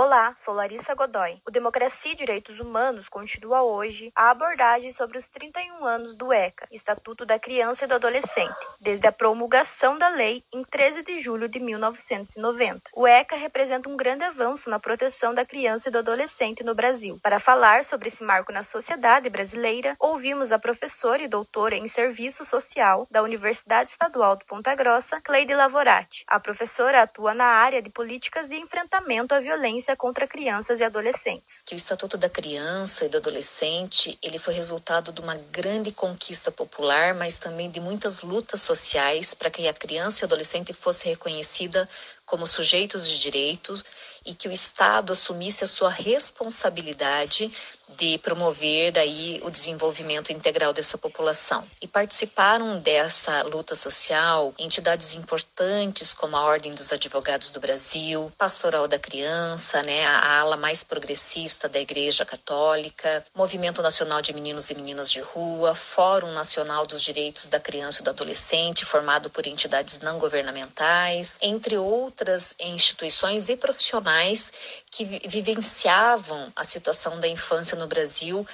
Olá, sou Larissa Godoy. O Democracia e Direitos Humanos continua hoje a abordagem sobre os 31 anos do ECA, Estatuto da Criança e do Adolescente, desde a promulgação da lei em 13 de julho de 1990. O ECA representa um grande avanço na proteção da criança e do adolescente no Brasil. Para falar sobre esse marco na sociedade brasileira, ouvimos a professora e doutora em Serviço Social da Universidade Estadual do Ponta Grossa, Cleide Lavorati. A professora atua na área de políticas de enfrentamento à violência violência contra crianças e adolescentes. Que o Estatuto da Criança e do Adolescente, ele foi resultado de uma grande conquista popular, mas também de muitas lutas sociais para que a criança e adolescente fosse reconhecida como sujeitos de direitos e que o Estado assumisse a sua responsabilidade de promover aí o desenvolvimento integral dessa população. E participaram dessa luta social entidades importantes como a Ordem dos Advogados do Brasil, Pastoral da Criança, né, a ala mais progressista da Igreja Católica, Movimento Nacional de Meninos e Meninas de Rua, Fórum Nacional dos Direitos da Criança e do Adolescente, formado por entidades não governamentais, entre outras instituições e profissionais que vivenciavam a situação da infância no Brasil,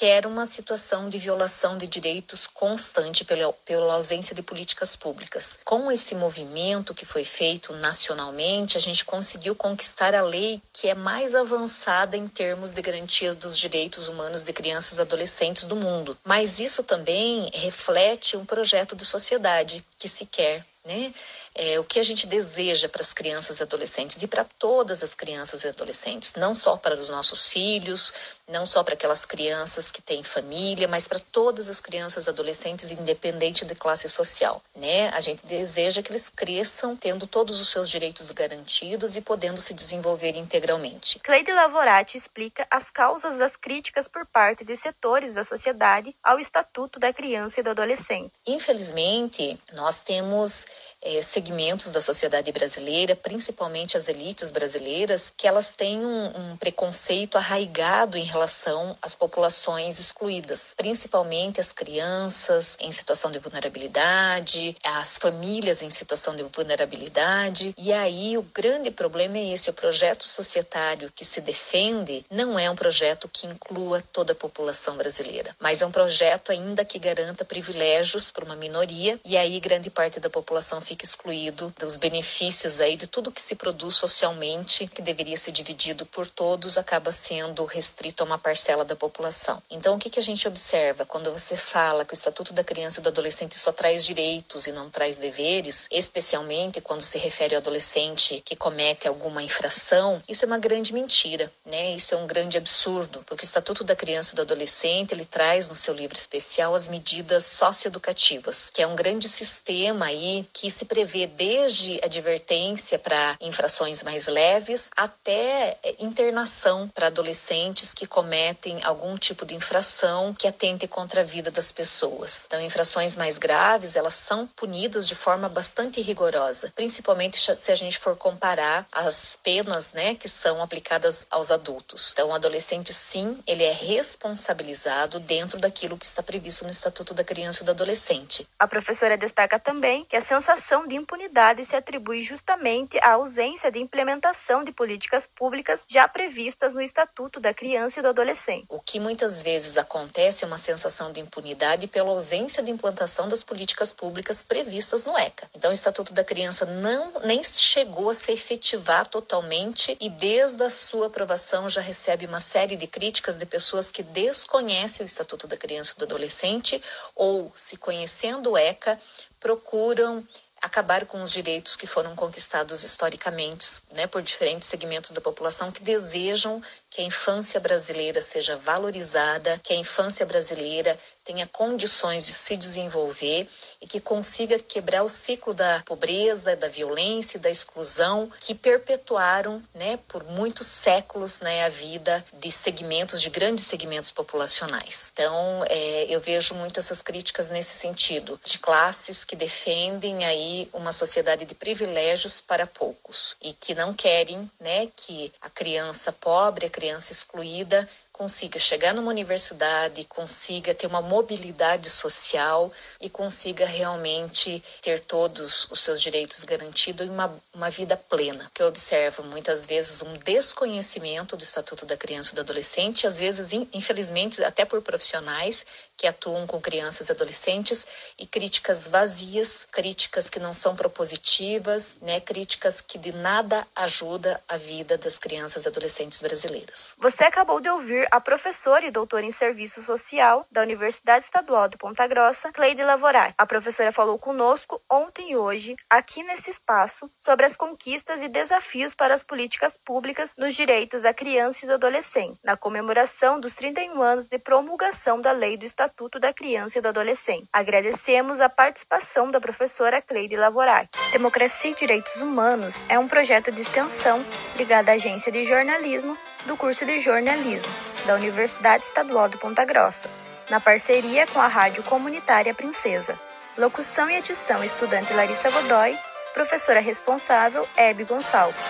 que era uma situação de violação de direitos constante pela, pela ausência de políticas públicas. Com esse movimento que foi feito nacionalmente, a gente conseguiu conquistar a lei que é mais avançada em termos de garantia dos direitos humanos de crianças e adolescentes do mundo. Mas isso também reflete um projeto de sociedade que se quer, né? É, o que a gente deseja para as crianças e adolescentes e para todas as crianças e adolescentes, não só para os nossos filhos, não só para aquelas crianças que têm família, mas para todas as crianças e adolescentes, independente de classe social, né? A gente deseja que eles cresçam tendo todos os seus direitos garantidos e podendo se desenvolver integralmente. Cleide Lavorati explica as causas das críticas por parte de setores da sociedade ao Estatuto da Criança e do Adolescente. Infelizmente, nós temos é, segmentos da sociedade brasileira, principalmente as elites brasileiras, que elas têm um, um preconceito arraigado em relação às populações excluídas, principalmente as crianças em situação de vulnerabilidade, as famílias em situação de vulnerabilidade. E aí o grande problema é esse: o projeto societário que se defende não é um projeto que inclua toda a população brasileira, mas é um projeto ainda que garanta privilégios para uma minoria, e aí grande parte da população fica excluído dos benefícios aí de tudo que se produz socialmente, que deveria ser dividido por todos, acaba sendo restrito a uma parcela da população. Então, o que, que a gente observa quando você fala que o Estatuto da Criança e do Adolescente só traz direitos e não traz deveres, especialmente quando se refere ao adolescente que comete alguma infração, isso é uma grande mentira, né? Isso é um grande absurdo, porque o Estatuto da Criança e do Adolescente, ele traz no seu livro especial as medidas socioeducativas, que é um grande sistema aí que se prevê desde advertência para infrações mais leves até eh, internação para adolescentes que cometem algum tipo de infração que atente contra a vida das pessoas. Então, infrações mais graves, elas são punidas de forma bastante rigorosa, principalmente se a gente for comparar as penas, né, que são aplicadas aos adultos. Então, o adolescente, sim, ele é responsabilizado dentro daquilo que está previsto no Estatuto da Criança e do Adolescente. A professora destaca também que a sensação de impunidade se atribui justamente à ausência de implementação de políticas públicas já previstas no Estatuto da Criança e do Adolescente. O que muitas vezes acontece é uma sensação de impunidade pela ausência de implantação das políticas públicas previstas no ECA. Então, o Estatuto da Criança não nem chegou a se efetivar totalmente e desde a sua aprovação já recebe uma série de críticas de pessoas que desconhecem o Estatuto da Criança e do Adolescente ou, se conhecendo o ECA, procuram acabar com os direitos que foram conquistados historicamente né, por diferentes segmentos da população que desejam que a infância brasileira seja valorizada, que a infância brasileira tenha condições de se desenvolver e que consiga quebrar o ciclo da pobreza, da violência e da exclusão que perpetuaram, né, por muitos séculos, né, a vida de segmentos, de grandes segmentos populacionais. Então, é, eu vejo muito essas críticas nesse sentido, de classes que defendem aí uma sociedade de privilégios para poucos e que não querem, né, que a criança pobre, a criança excluída consiga chegar numa universidade, consiga ter uma mobilidade social e consiga realmente ter todos os seus direitos garantidos e uma, uma vida plena. Que eu observo muitas vezes um desconhecimento do Estatuto da Criança e do Adolescente, às vezes, infelizmente, até por profissionais que atuam com crianças e adolescentes e críticas vazias, críticas que não são propositivas, né, críticas que de nada ajuda a vida das crianças e adolescentes brasileiras. Você acabou de ouvir a professora e doutora em Serviço Social da Universidade Estadual de Ponta Grossa, Cleide Lavorar. A professora falou conosco ontem e hoje, aqui nesse espaço, sobre as conquistas e desafios para as políticas públicas nos direitos da criança e do adolescente, na comemoração dos 31 anos de promulgação da Lei do Estatuto da Criança e do Adolescente. Agradecemos a participação da professora Cleide Lavorar. Democracia e Direitos Humanos é um projeto de extensão ligado à Agência de Jornalismo do curso de jornalismo da Universidade Estadual de Ponta Grossa, na parceria com a Rádio Comunitária Princesa. Locução e edição estudante Larissa Godoy, professora responsável Hebe Gonçalves.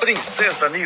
Princesa.